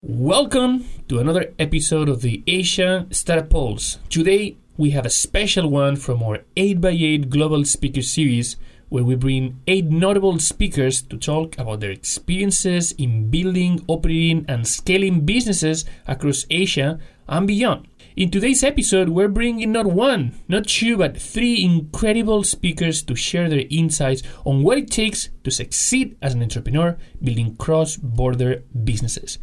Welcome to another episode of the Asia Startup Pulse. Today we have a special one from our 8x8 Global Speaker Series where we bring eight notable speakers to talk about their experiences in building, operating, and scaling businesses across Asia and beyond. In today's episode, we're bringing not one, not two, but three incredible speakers to share their insights on what it takes to succeed as an entrepreneur building cross border businesses.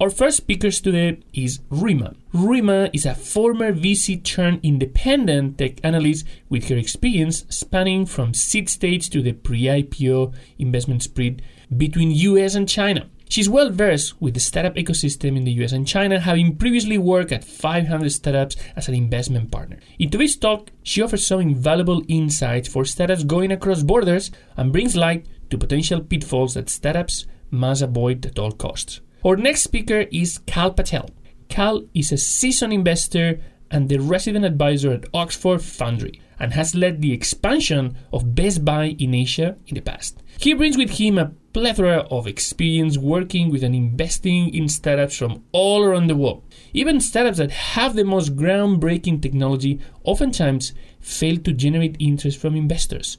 Our first speaker today is Rima. Rima is a former VC turned independent tech analyst with her experience spanning from seed stage to the pre IPO investment spread between US and China. She's well versed with the startup ecosystem in the US and China, having previously worked at 500 startups as an investment partner. In today's talk, she offers some invaluable insights for startups going across borders and brings light to potential pitfalls that startups must avoid at all costs. Our next speaker is Kal Patel. Kal is a seasoned investor and the resident advisor at Oxford Foundry and has led the expansion of Best Buy in Asia in the past. He brings with him a plethora of experience working with and investing in startups from all around the world. Even startups that have the most groundbreaking technology oftentimes fail to generate interest from investors.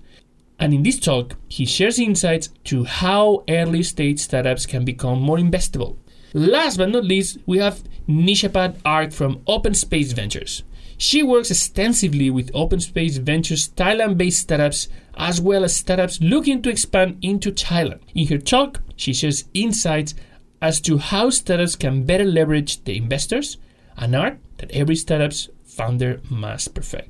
And in this talk, he shares insights to how early stage startups can become more investable. Last but not least, we have Nishapat Ark from Open Space Ventures. She works extensively with Open Space Ventures Thailand based startups as well as startups looking to expand into Thailand. In her talk, she shares insights as to how startups can better leverage the investors, an art that every startup's founder must perfect.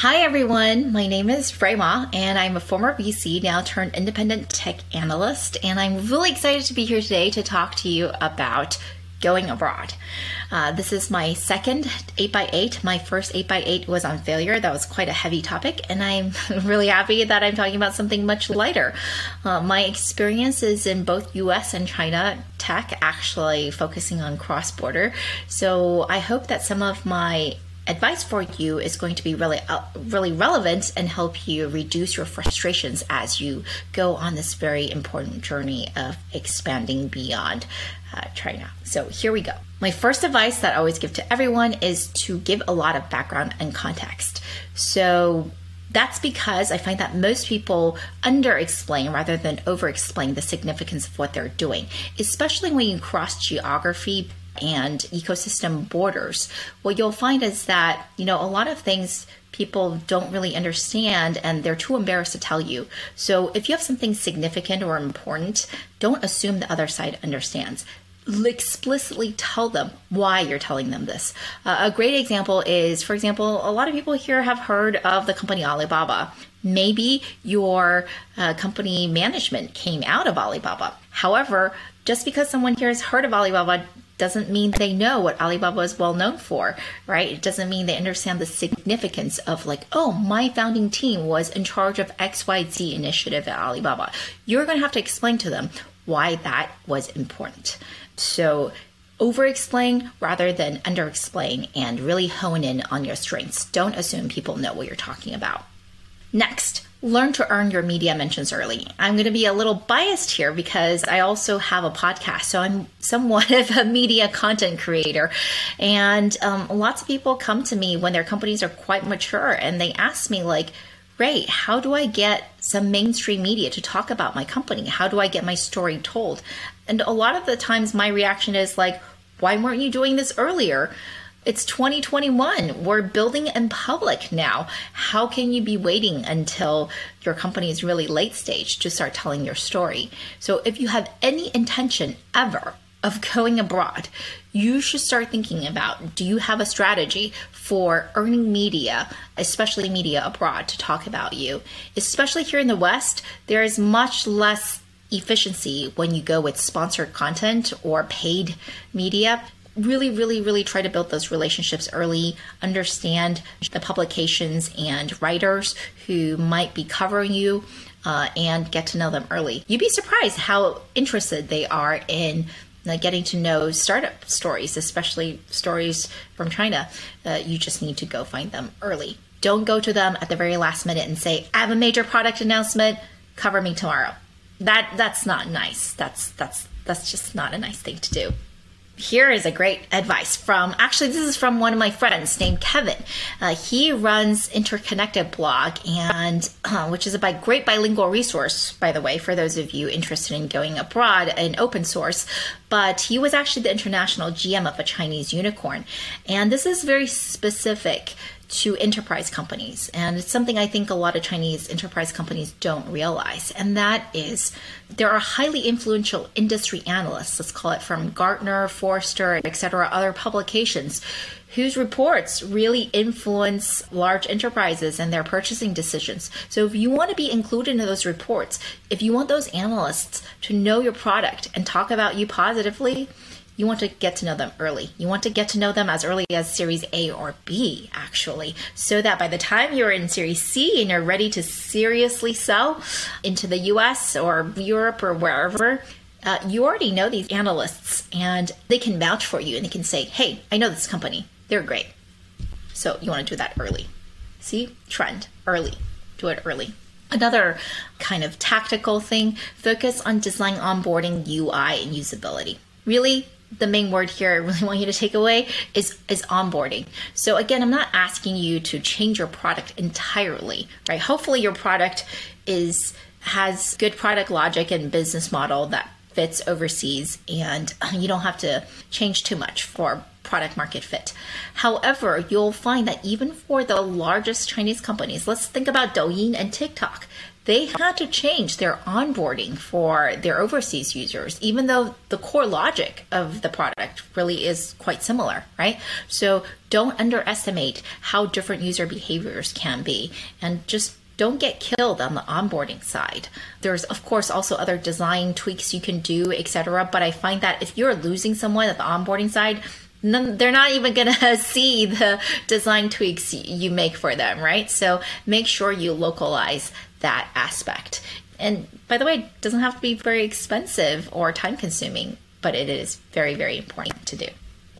Hi everyone, my name is Rui Ma and I'm a former VC, now turned independent tech analyst, and I'm really excited to be here today to talk to you about going abroad. Uh, this is my second 8x8. My first 8x8 was on failure. That was quite a heavy topic, and I'm really happy that I'm talking about something much lighter. Uh, my experiences in both US and China tech, actually focusing on cross border. So I hope that some of my advice for you is going to be really uh, really relevant and help you reduce your frustrations as you go on this very important journey of expanding beyond uh, China. So here we go. My first advice that I always give to everyone is to give a lot of background and context. So that's because I find that most people under explain rather than over explain the significance of what they're doing, especially when you cross geography and ecosystem borders, what you'll find is that, you know, a lot of things people don't really understand and they're too embarrassed to tell you. So if you have something significant or important, don't assume the other side understands explicitly tell them why you're telling them this. Uh, a great example is, for example, a lot of people here have heard of the company Alibaba. Maybe your uh, company management came out of Alibaba. However, just because someone here has heard of Alibaba doesn't mean they know what Alibaba is well known for, right? It doesn't mean they understand the significance of like, oh, my founding team was in charge of XYZ initiative at Alibaba. You're going to have to explain to them why that was important. So over explain rather than under explain and really hone in on your strengths. Don't assume people know what you're talking about. Next, learn to earn your media mentions early. I'm going to be a little biased here because I also have a podcast, so I'm somewhat of a media content creator. And um, lots of people come to me when their companies are quite mature and they ask me, like, Ray, how do I get some mainstream media to talk about my company? How do I get my story told? And a lot of the times, my reaction is like, why weren't you doing this earlier? It's 2021. We're building in public now. How can you be waiting until your company is really late stage to start telling your story? So, if you have any intention ever of going abroad, you should start thinking about do you have a strategy for earning media, especially media abroad, to talk about you? Especially here in the West, there is much less efficiency when you go with sponsored content or paid media really, really, really try to build those relationships early, understand the publications and writers who might be covering you. Uh, and get to know them early. You'd be surprised how interested they are in uh, getting to know startup stories, especially stories from China. Uh, you just need to go find them early. Don't go to them at the very last minute and say, "I have a major product announcement. Cover me tomorrow." That that's not nice. That's that's that's just not a nice thing to do here is a great advice from actually this is from one of my friends named kevin. Uh, he runs interconnected blog and uh, which is a great bilingual resource by the way for those of you interested in going abroad in open source but he was actually the international gm of a chinese unicorn. And this is very specific to enterprise companies. And it's something I think a lot of Chinese enterprise companies don't realize. And that is there are highly influential industry analysts, let's call it from Gartner, Forrester, etc., other publications, whose reports really influence large enterprises and their purchasing decisions. So if you want to be included in those reports, if you want those analysts to know your product and talk about you positively, you want to get to know them early. You want to get to know them as early as Series A or B, actually, so that by the time you're in Series C and you're ready to seriously sell into the US or Europe or wherever, uh, you already know these analysts and they can vouch for you and they can say, hey, I know this company. They're great. So you want to do that early. See? Trend. Early. Do it early. Another kind of tactical thing focus on design onboarding, UI, and usability. Really, the main word here I really want you to take away is is onboarding. So again, I'm not asking you to change your product entirely, right? Hopefully your product is has good product logic and business model that fits overseas and you don't have to change too much for product market fit. However, you'll find that even for the largest Chinese companies, let's think about Douyin and TikTok they had to change their onboarding for their overseas users, even though the core logic of the product really is quite similar, right? So don't underestimate how different user behaviors can be and just don't get killed on the onboarding side. There's of course also other design tweaks you can do, etc. But I find that if you're losing someone at the onboarding side, they're not even going to see the design tweaks you make for them, right? So make sure you localize that aspect. And by the way, it doesn't have to be very expensive or time consuming, but it is very, very important to do.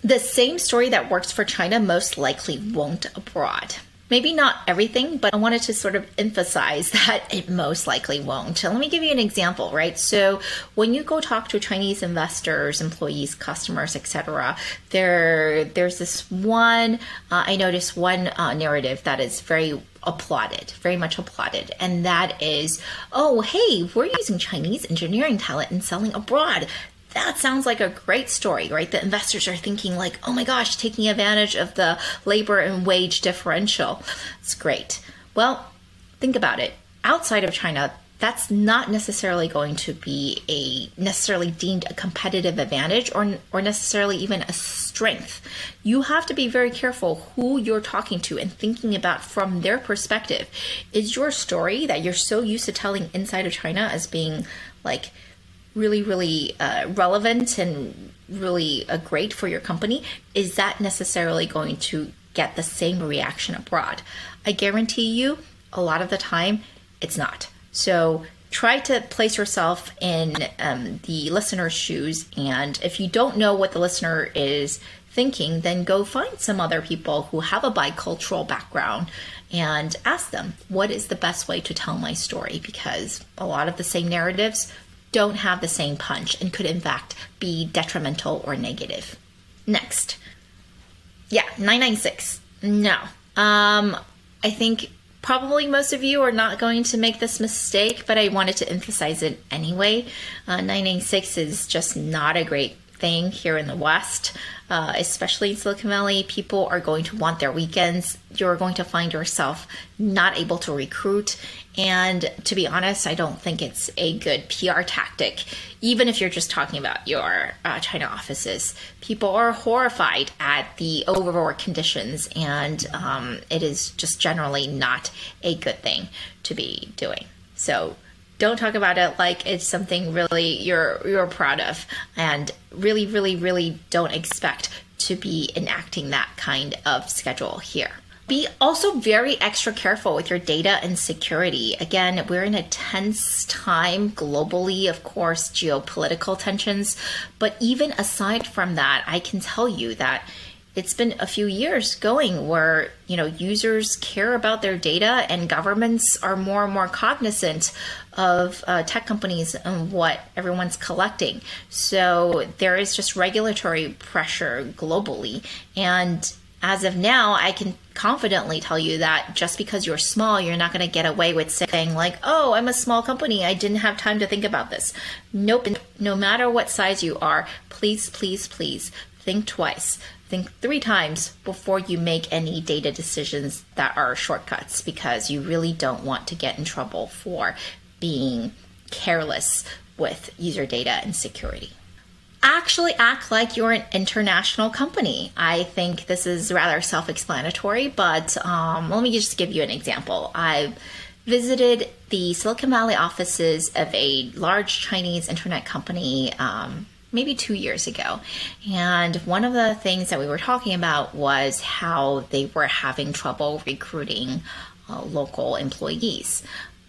The same story that works for China most likely won't abroad. Maybe not everything, but I wanted to sort of emphasize that it most likely won't. let me give you an example, right? So when you go talk to Chinese investors, employees, customers, etc., there there's this one uh, I noticed one uh, narrative that is very applauded, very much applauded, and that is, oh hey, we're using Chinese engineering talent and selling abroad that sounds like a great story, right? The investors are thinking, like, oh my gosh, taking advantage of the labor and wage differential. It's great. Well, think about it. Outside of China, that's not necessarily going to be a necessarily deemed a competitive advantage or or necessarily even a strength. You have to be very careful who you're talking to and thinking about from their perspective. Is your story that you're so used to telling inside of China as being like really, really uh, relevant and really uh, great for your company, is that necessarily going to get the same reaction abroad? I guarantee you, a lot of the time, it's not. So try to place yourself in um, the listener's shoes. And if you don't know what the listener is thinking, then go find some other people who have a bicultural background and ask them, what is the best way to tell my story? Because a lot of the same narratives don't have the same punch and could in fact be detrimental or negative. Next. Yeah, 996. No. Um I think probably most of you are not going to make this mistake, but I wanted to emphasize it anyway. Uh, 996 is just not a great thing here in the West, uh, especially in Silicon Valley. People are going to want their weekends. You're going to find yourself not able to recruit. And to be honest, I don't think it's a good PR tactic, even if you're just talking about your uh, China offices. People are horrified at the overwork conditions, and um, it is just generally not a good thing to be doing. So, don't talk about it like it's something really you're you're proud of and really really really don't expect to be enacting that kind of schedule here. Be also very extra careful with your data and security. Again, we're in a tense time globally, of course, geopolitical tensions. But even aside from that, I can tell you that it's been a few years going where you know users care about their data and governments are more and more cognizant of uh, tech companies and what everyone's collecting. So there is just regulatory pressure globally. And as of now i can confidently tell you that just because you're small you're not going to get away with saying like oh i'm a small company. I didn't have time to think about this. Nope. No matter what size you are please please please think twice. Think three times before you make any data decisions that are shortcuts because you really don't want to get in trouble for being careless with user data and security. Actually, act like you're an international company. I think this is rather self explanatory, but um, let me just give you an example. I visited the Silicon Valley offices of a large Chinese internet company. Um, maybe two years ago. And one of the things that we were talking about was how they were having trouble recruiting uh, local employees.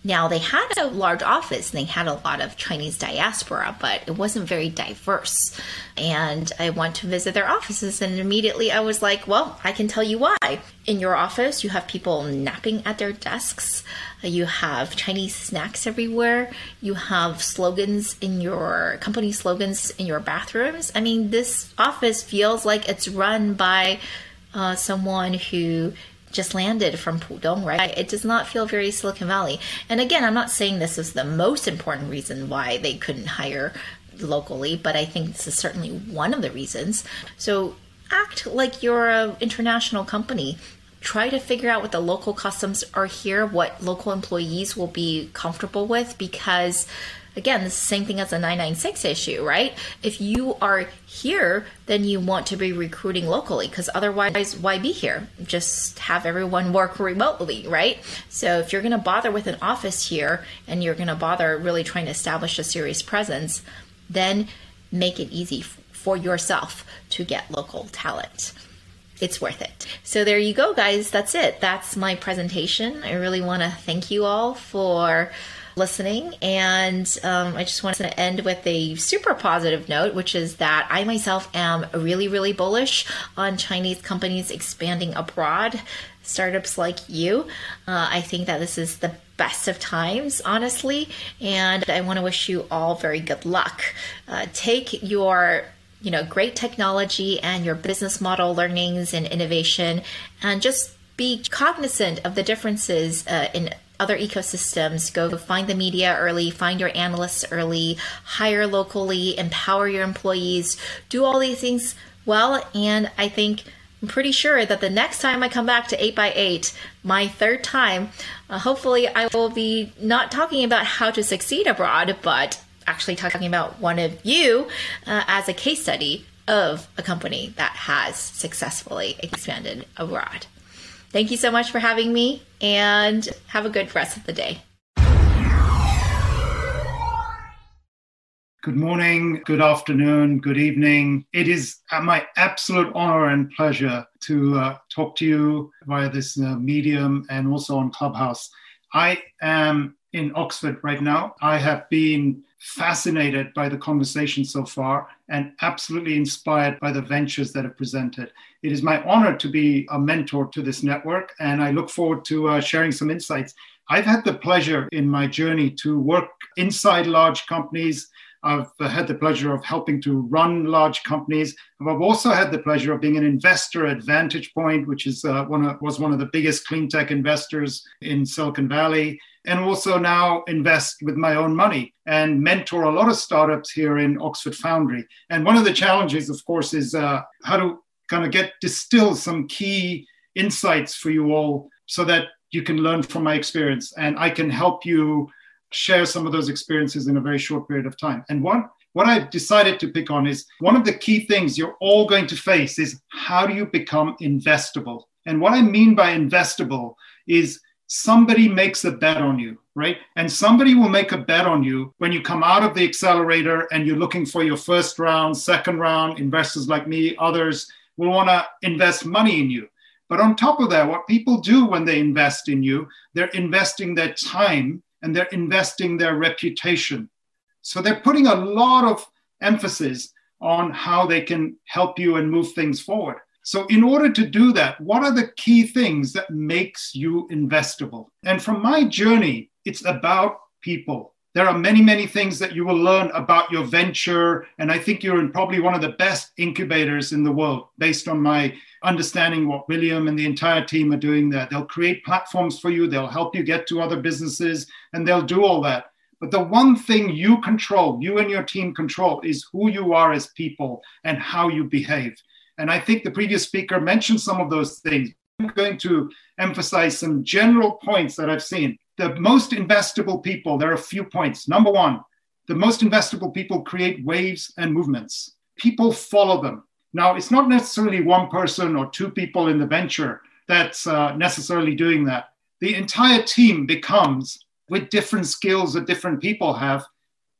Now, they had a large office and they had a lot of Chinese diaspora, but it wasn't very diverse. And I went to visit their offices, and immediately I was like, well, I can tell you why. In your office, you have people napping at their desks, you have Chinese snacks everywhere, you have slogans in your company slogans in your bathrooms. I mean, this office feels like it's run by uh, someone who just landed from Pudong, right? It does not feel very Silicon Valley. And again, I'm not saying this is the most important reason why they couldn't hire locally, but I think this is certainly one of the reasons. So act like you're an international company. Try to figure out what the local customs are here, what local employees will be comfortable with, because again, the same thing as the 996 issue, right? If you are here, then you want to be recruiting locally because otherwise, why be here? Just have everyone work remotely, right? So if you're going to bother with an office here and you're going to bother really trying to establish a serious presence, then make it easy for yourself to get local talent it's worth it. So there you go, guys. That's it. That's my presentation. I really want to thank you all for listening. And um, I just want to end with a super positive note, which is that I myself am really, really bullish on Chinese companies expanding abroad, startups like you. Uh, I think that this is the best of times, honestly. And I want to wish you all very good luck. Uh, take your you know great technology and your business model learnings and innovation and just be cognizant of the differences uh, in other ecosystems. Go find the media early, find your analysts early, hire locally, empower your employees, do all these things well. And I think I'm pretty sure that the next time I come back to 8x8, my third time, uh, hopefully I will be not talking about how to succeed abroad, but actually talking about one of you uh, as a case study of a company that has successfully expanded abroad. Thank you so much for having me and have a good rest of the day. Good morning, good afternoon, good evening. It is my absolute honor and pleasure to uh, talk to you via this uh, medium and also on Clubhouse. I am in Oxford right now. I have been fascinated by the conversation so far and absolutely inspired by the ventures that have presented. It is my honor to be a mentor to this network, and I look forward to uh, sharing some insights. I've had the pleasure in my journey to work inside large companies. I've had the pleasure of helping to run large companies. And I've also had the pleasure of being an investor at Vantage Point, which is uh, one of, was one of the biggest clean tech investors in Silicon Valley and also now invest with my own money and mentor a lot of startups here in Oxford Foundry. And one of the challenges, of course, is uh, how to kind of get distill some key insights for you all so that you can learn from my experience and I can help you share some of those experiences in a very short period of time. And one what I've decided to pick on is one of the key things you're all going to face is how do you become investable? And what I mean by investable is somebody makes a bet on you, right? And somebody will make a bet on you when you come out of the accelerator and you're looking for your first round, second round, investors like me, others will want to invest money in you. But on top of that, what people do when they invest in you, they're investing their time and they're investing their reputation. So they're putting a lot of emphasis on how they can help you and move things forward. So in order to do that, what are the key things that makes you investable? And from my journey, it's about people. There are many, many things that you will learn about your venture. And I think you're in probably one of the best incubators in the world based on my understanding what William and the entire team are doing there. They'll create platforms for you, they'll help you get to other businesses, and they'll do all that. But the one thing you control, you and your team control, is who you are as people and how you behave. And I think the previous speaker mentioned some of those things. I'm going to emphasize some general points that I've seen. The most investable people, there are a few points. Number one, the most investable people create waves and movements. People follow them. Now, it's not necessarily one person or two people in the venture that's uh, necessarily doing that. The entire team becomes, with different skills that different people have,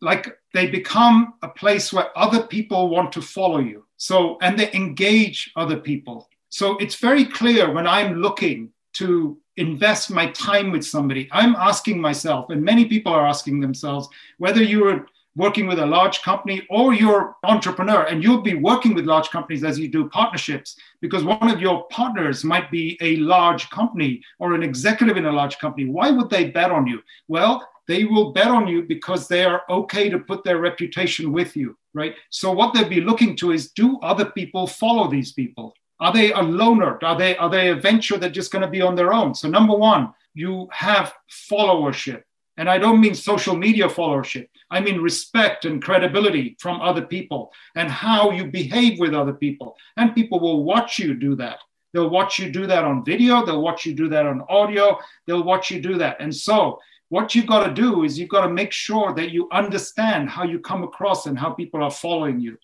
like they become a place where other people want to follow you. So, and they engage other people. So it's very clear when I'm looking to invest my time with somebody, I'm asking myself, and many people are asking themselves, whether you're working with a large company or you're entrepreneur and you'll be working with large companies as you do partnerships because one of your partners might be a large company or an executive in a large company. Why would they bet on you? Well they will bet on you because they are okay to put their reputation with you right? So what they'll be looking to is do other people follow these people are they a loner are they are they a venture that's just going to be on their own so number one you have followership and I don't mean social media followership. I mean respect and credibility from other people and how you behave with other people. And people will watch you do that. They'll watch you do that on video. They'll watch you do that on audio. They'll watch you do that. And so, what you've got to do is you've got to make sure that you understand how you come across and how people are following you.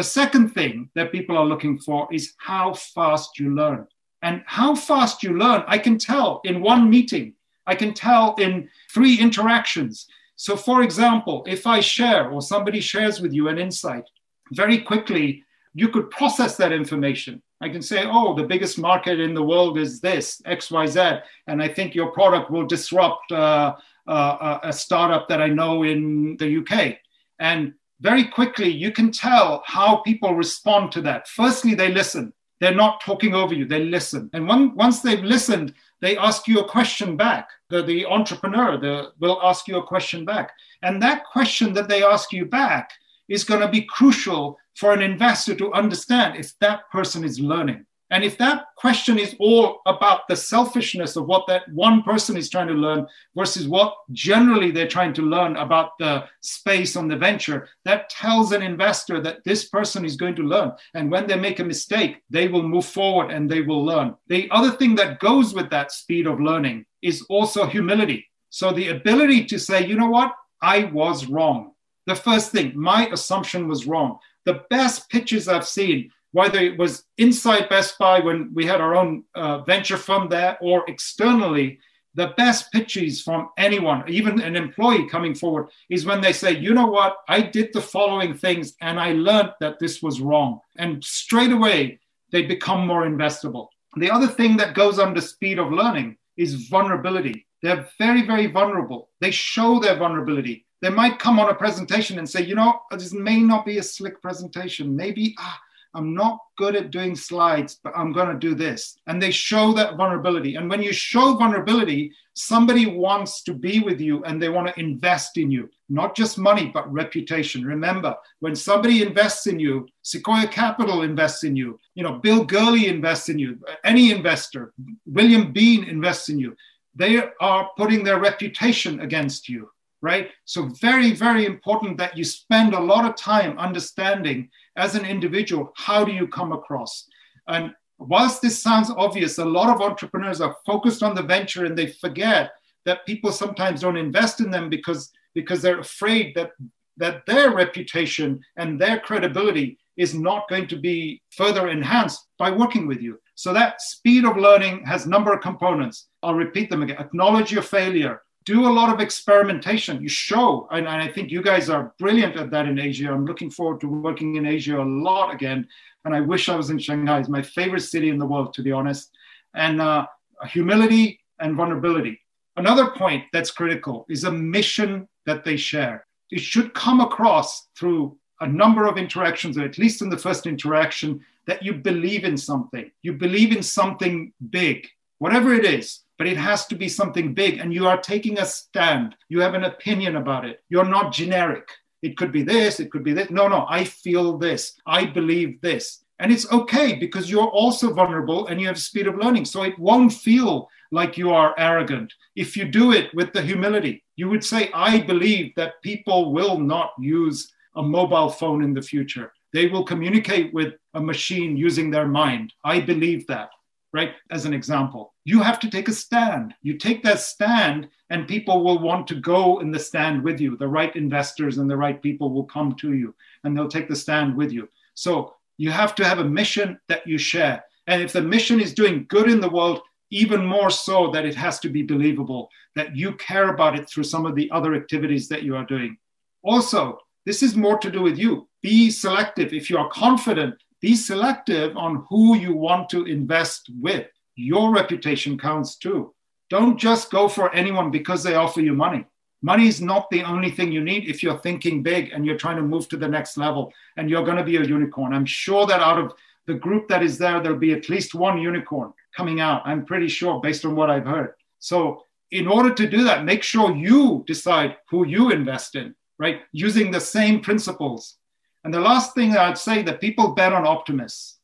The second thing that people are looking for is how fast you learn. And how fast you learn, I can tell in one meeting I can tell in three interactions. So, for example, if I share or somebody shares with you an insight, very quickly you could process that information. I can say, oh, the biggest market in the world is this, XYZ, and I think your product will disrupt uh, uh, a startup that I know in the UK. And very quickly, you can tell how people respond to that. Firstly, they listen. They're not talking over you, they listen. And once they've listened, they ask you a question back. The, the entrepreneur the, will ask you a question back. And that question that they ask you back is going to be crucial for an investor to understand if that person is learning. And if that question is all about the selfishness of what that one person is trying to learn versus what generally they're trying to learn about the space on the venture, that tells an investor that this person is going to learn. And when they make a mistake, they will move forward and they will learn. The other thing that goes with that speed of learning is also humility. So the ability to say, you know what, I was wrong. The first thing, my assumption was wrong. The best pitches I've seen whether it was inside Best Buy when we had our own uh, venture fund there or externally, the best pitches from anyone, even an employee coming forward, is when they say, you know what, I did the following things and I learned that this was wrong. And straight away, they become more investable. The other thing that goes under speed of learning is vulnerability. They're very, very vulnerable. They show their vulnerability. They might come on a presentation and say, you know, this may not be a slick presentation. Maybe, ah, I'm not good at doing slides, but I'm going to do this. And they show that vulnerability. And when you show vulnerability, somebody wants to be with you and they want to invest in you, not just money, but reputation. Remember, when somebody invests in you, Sequoia Capital invests in you, you know, Bill Gurley invests in you, any investor, William Bean invests in you. They are putting their reputation against you right? So, very, very important that you spend a lot of time understanding as an individual how do you come across. And whilst this sounds obvious, a lot of entrepreneurs are focused on the venture and they forget that people sometimes don't invest in them because, because they're afraid that, that their reputation and their credibility is not going to be further enhanced by working with you. So that speed of learning has number of components. I'll repeat them again. Acknowledge your failure, do a lot of experimentation. You show, and, and, I think you guys are brilliant at that in Asia. I'm looking forward to working in Asia a lot again. and I wish I was in Shanghai. It's my favorite city in the world, to be honest. And uh, humility and vulnerability. Another point that's critical is a mission that they share. It should come across through a number of interactions, or at least in the first interaction, that you believe in something. You believe in something big, whatever it is, but it has to be something big. And you are taking a stand. You have an opinion about it. You're not generic. It could be this, it could be this. No, no, I feel this. I believe this. And it's okay because you're also vulnerable and you have speed of learning. So it won't feel like you are arrogant. If you do it with the humility, you would say, I believe that people will not use a mobile phone in the future. They will communicate with a machine using their mind. I believe that, right? As an example, you have to take a stand. You take that stand, and people will want to go in the stand with you. The right investors and the right people will come to you and they'll take the stand with you. So you have to have a mission that you share. And if the mission is doing good in the world, even more so that it has to be believable, that you care about it through some of the other activities that you are doing. Also, this is more to do with you. Be selective. If you are confident, be selective on who you want to invest with. Your reputation counts too. Don't just go for anyone because they offer you money. Money is not the only thing you need if you're thinking big and you're trying to move to the next level and you're going to be a unicorn. I'm sure that out of the group that is there, there'll be at least one unicorn coming out. I'm pretty sure based on what I've heard. So, in order to do that, make sure you decide who you invest in, right? Using the same principles. And the last thing I'd say that people bet on optimists.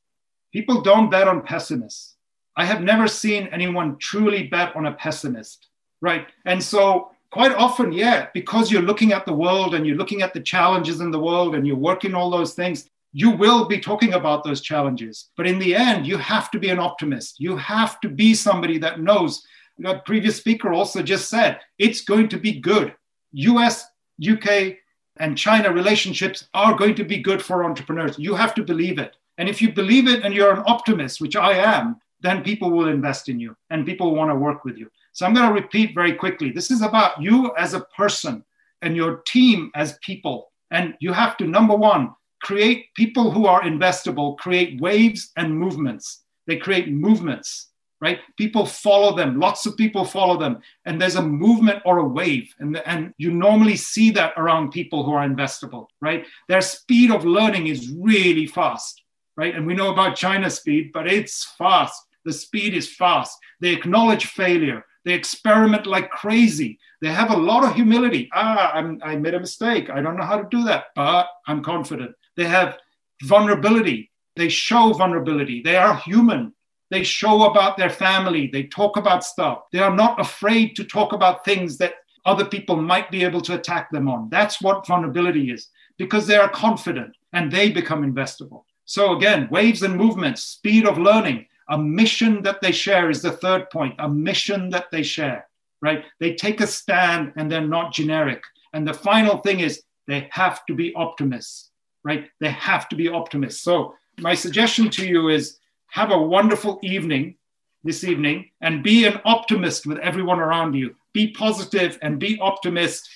People don't bet on pessimists. I have never seen anyone truly bet on a pessimist, right? And so quite often, yeah, because you're looking at the world and you're looking at the challenges in the world and you're working all those things, you will be talking about those challenges. But in the end, you have to be an optimist. You have to be somebody that knows. The previous speaker also just said it's going to be good. US, UK, and China relationships are going to be good for entrepreneurs. You have to believe it. And if you believe it and you're an optimist, which I am, then people will invest in you and people want to work with you. So I'm going to repeat very quickly. This is about you as a person and your team as people. And you have to, number one, create people who are investable, create waves and movements. They create movements, right? People follow them. Lots of people follow them. And there's a movement or a wave. And, and you normally see that around people who are investable, right? Their speed of learning is really fast, right? And we know about China's speed, but it's fast. The speed is fast. They acknowledge failure. They experiment like crazy. They have a lot of humility. Ah, I'm, I made a mistake. I don't know how to do that, but I'm confident. They have vulnerability. They show vulnerability. They are human. They show about their family. They talk about stuff. They are not afraid to talk about things that other people might be able to attack them on. That's what vulnerability is because they are confident and they become investable. So, again, waves and movements, speed of learning, a mission that they share is the third point, a mission that they share, right? They take a stand and they're not generic. And the final thing is they have to be optimists right? They have to be optimists. So, my suggestion to you is have a wonderful evening this evening and be an optimist with everyone around you. Be positive and be optimist.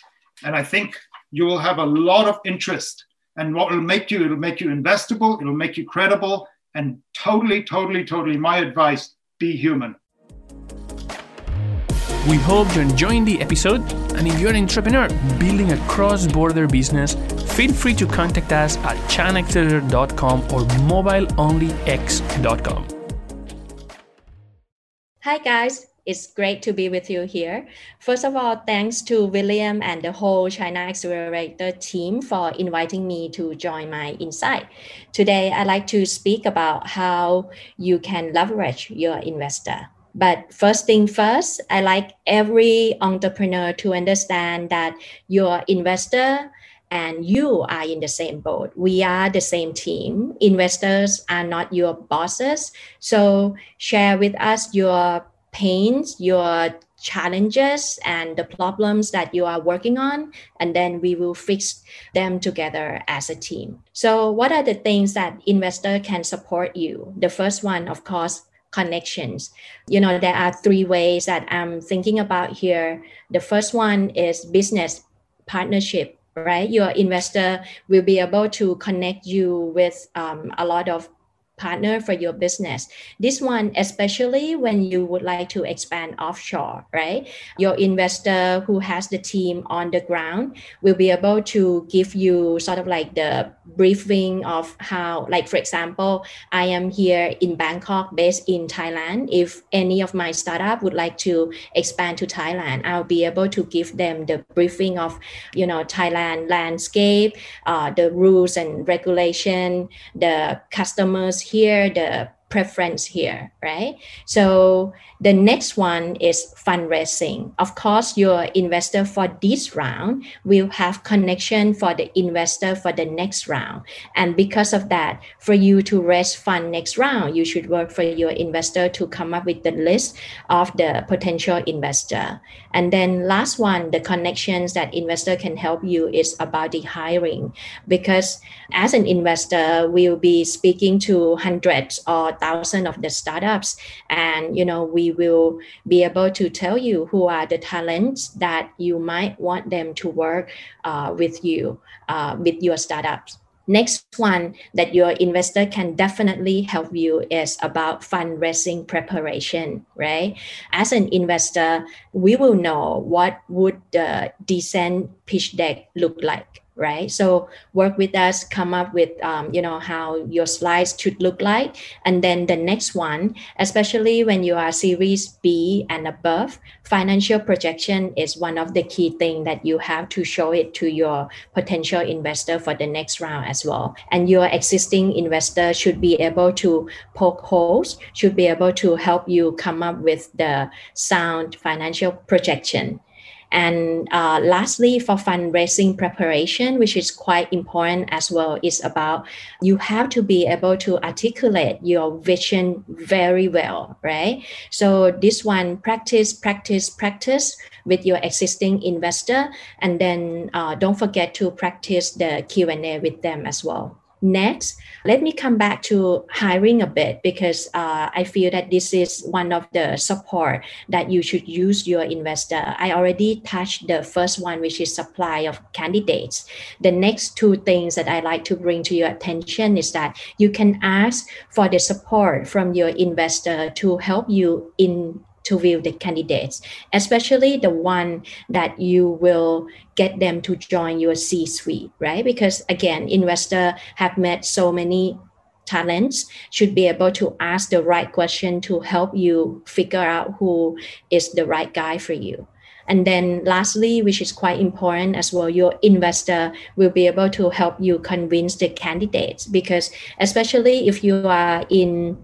And I think you will have a lot of interest. And what will make you, it'll make you investable, it'll make you credible, and totally, totally, totally, my advice be human. We hope you're enjoying the episode. And if you're an entrepreneur building a cross border business, feel free to contact us at chinaaccelerator.com or mobileonlyx.com. Hi, guys. It's great to be with you here. First of all, thanks to William and the whole China Accelerator team for inviting me to join my insight. Today, I'd like to speak about how you can leverage your investor. But first thing first, I like every entrepreneur to understand that your investor and you are in the same boat. We are the same team. Investors are not your bosses. So share with us your pains, your challenges and the problems that you are working on and then we will fix them together as a team. So what are the things that investor can support you? The first one of course connections. You know there are three ways that i'm thinking about here. The first one is business partnership right? Your investor will be able to connect you with um, a lot of partner for your business. This one, especially when you would like to expand offshore, right? Your investor who has the team on the ground will be able to give you sort of like the briefing of how, like, for example, I am here in Bangkok, based in Thailand. If any of my startup would like to expand to Thailand, I'll be able to give them the briefing of, you know, Thailand landscape, uh, the rules and regulation, the customers here, the preference here, right? So the next one is fundraising. Of course, your investor for this round will have connection for the investor for the next round. And because of that, for you to raise fund next round, you should work for your investor to come up with the list of the potential investor. And then last one, the connections that investor can help you is about the hiring. Because as an investor, we'll be speaking to hundreds or thousands of the startups. And you know, we will be able to tell you who are the talents that you might want them to work uh, with you, uh, with your startups. Next one that your investor can definitely help you is about fundraising preparation, right? As an investor, we will know what would the decent pitch deck look like right? So work with us come up with um, you know how your slides should look like. And then the next one especially when you are series b and above financial projection is one of the key things that you have to show it to your potential investor for the next round as well. And your existing investor should be able to poke holes should be able to help you come up with the sound financial projection and uh, lastly, for fundraising preparation, which is quite important as well, is about you have to be able to articulate your vision very well, right? So this one, practice, practice, practice with your existing investor, and then uh, don't forget to practice the Q and A with them as well. Next, let me come back to hiring a bit because uh, I feel that this is one of the support that you should use your investor. I already touched the first one, which is supply of candidates. The next two things that I like to bring to your attention is that you can ask for the support from your investor to help you in to view the candidates, especially the one that you will get them to join your C-suite, right? Because again, investor have met so many talents should be able to ask the right question to help you figure out who is the right guy for you. And then lastly, which is quite important as well, your investor will be able to help you convince the candidates because especially if you are in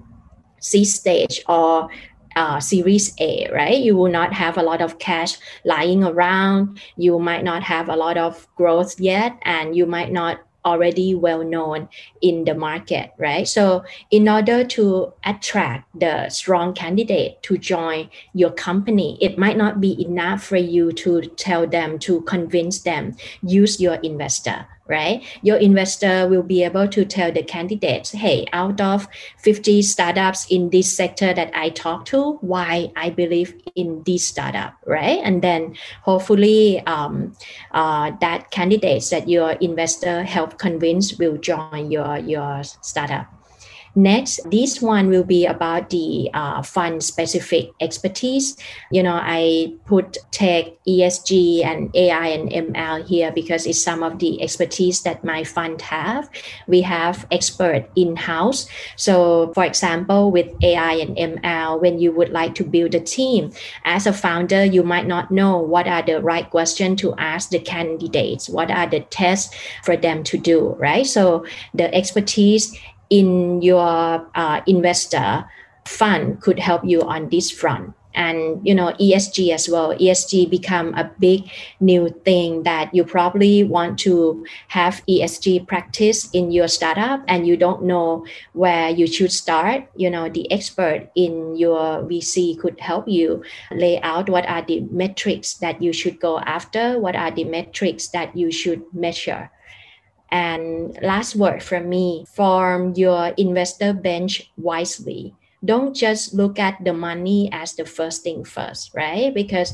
C stage or uh, Series A, right? You will not have a lot of cash lying around. You might not have a lot of growth yet, and you might not already well known in the market, right? So, in order to attract the strong candidate to join your company, it might not be enough for you to tell them to convince them use your investor right? Your investor will be able to tell the candidates, hey, out of 50 startups in this sector that I talk to, why I believe in this startup, right? And then hopefully um, uh, that candidates that your investor help convince will join your, your startup. Next, this one will be about the uh, fund specific expertise. You know, I put tech, ESG, and AI and ML here because it's some of the expertise that my fund have. We have expert in house. So, for example, with AI and ML, when you would like to build a team, as a founder, you might not know what are the right questions to ask the candidates, what are the tests for them to do, right? So, the expertise in your uh, investor fund could help you on this front. And you know esg as well. Esg become a big new thing that you probably want to have esg practice in your startup and you don't know where you should start. You know the expert in your vc could help you lay out what are the metrics that you should go after what are the metrics that you should measure and last word from me form your investor bench wisely. Don't just look at the money as the first thing first, right? Because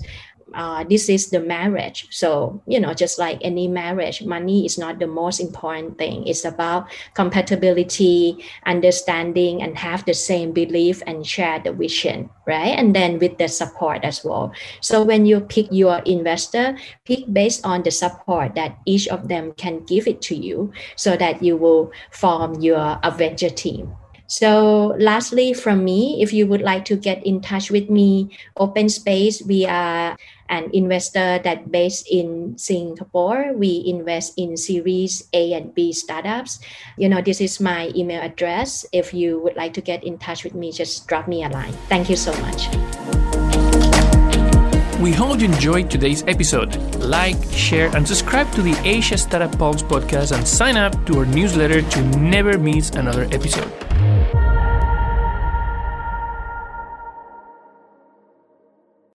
uh, this is the marriage. So, you know, just like any marriage, money is not the most important thing. It's about compatibility, understanding, and have the same belief and share the vision, right? And then with the support as well. So when you pick your investor, pick based on the support that each of them can give it to you so that you will form your adventure team. So, lastly, from me, if you would like to get in touch with me, Open Space, we are an investor that based in Singapore. We invest in Series A and B startups. You know, this is my email address. If you would like to get in touch with me, just drop me a line. Thank you so much. We hope you enjoyed today's episode. Like, share, and subscribe to the Asia Startup Pulse podcast and sign up to our newsletter to never miss another episode.